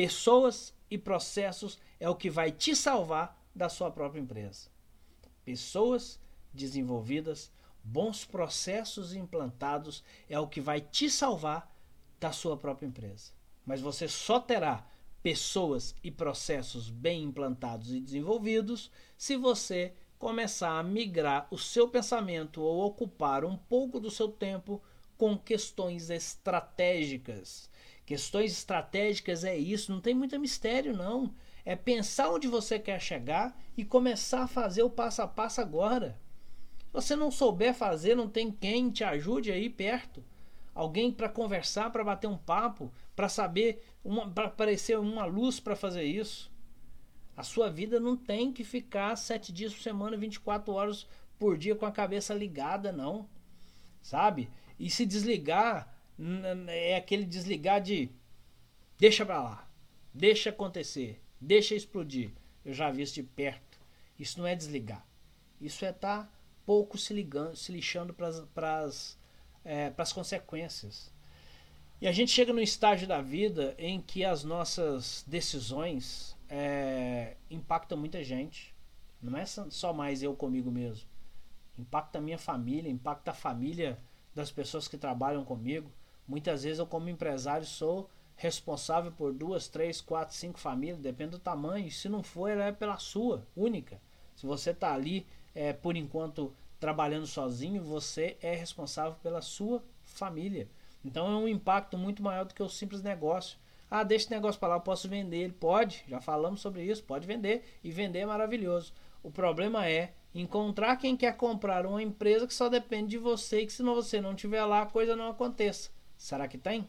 Pessoas e processos é o que vai te salvar da sua própria empresa. Pessoas desenvolvidas, bons processos implantados é o que vai te salvar da sua própria empresa. Mas você só terá pessoas e processos bem implantados e desenvolvidos se você começar a migrar o seu pensamento ou ocupar um pouco do seu tempo com questões estratégicas. Questões estratégicas é isso, não tem muito mistério não. É pensar onde você quer chegar e começar a fazer o passo a passo agora. Se você não souber fazer, não tem quem te ajude aí perto. Alguém para conversar, para bater um papo, para saber, para aparecer uma luz para fazer isso. A sua vida não tem que ficar sete dias por semana, 24 horas por dia com a cabeça ligada, não. Sabe? E se desligar é aquele desligar de deixa pra lá, deixa acontecer, deixa explodir. Eu já vi isso de perto. Isso não é desligar. Isso é estar tá pouco se ligando, se lixando para as é, consequências. E a gente chega no estágio da vida em que as nossas decisões é, impactam muita gente. Não é só mais eu comigo mesmo. Impacta a minha família, impacta a família das pessoas que trabalham comigo. Muitas vezes eu, como empresário, sou responsável por duas, três, quatro, cinco famílias, depende do tamanho. Se não for, ela é pela sua, única. Se você está ali, é, por enquanto, trabalhando sozinho, você é responsável pela sua família. Então é um impacto muito maior do que o simples negócio. Ah, deixa esse negócio para lá, eu posso vender. Ele pode, já falamos sobre isso, pode vender. E vender é maravilhoso. O problema é encontrar quem quer comprar uma empresa que só depende de você e que se você não estiver lá, a coisa não aconteça. Será que tem?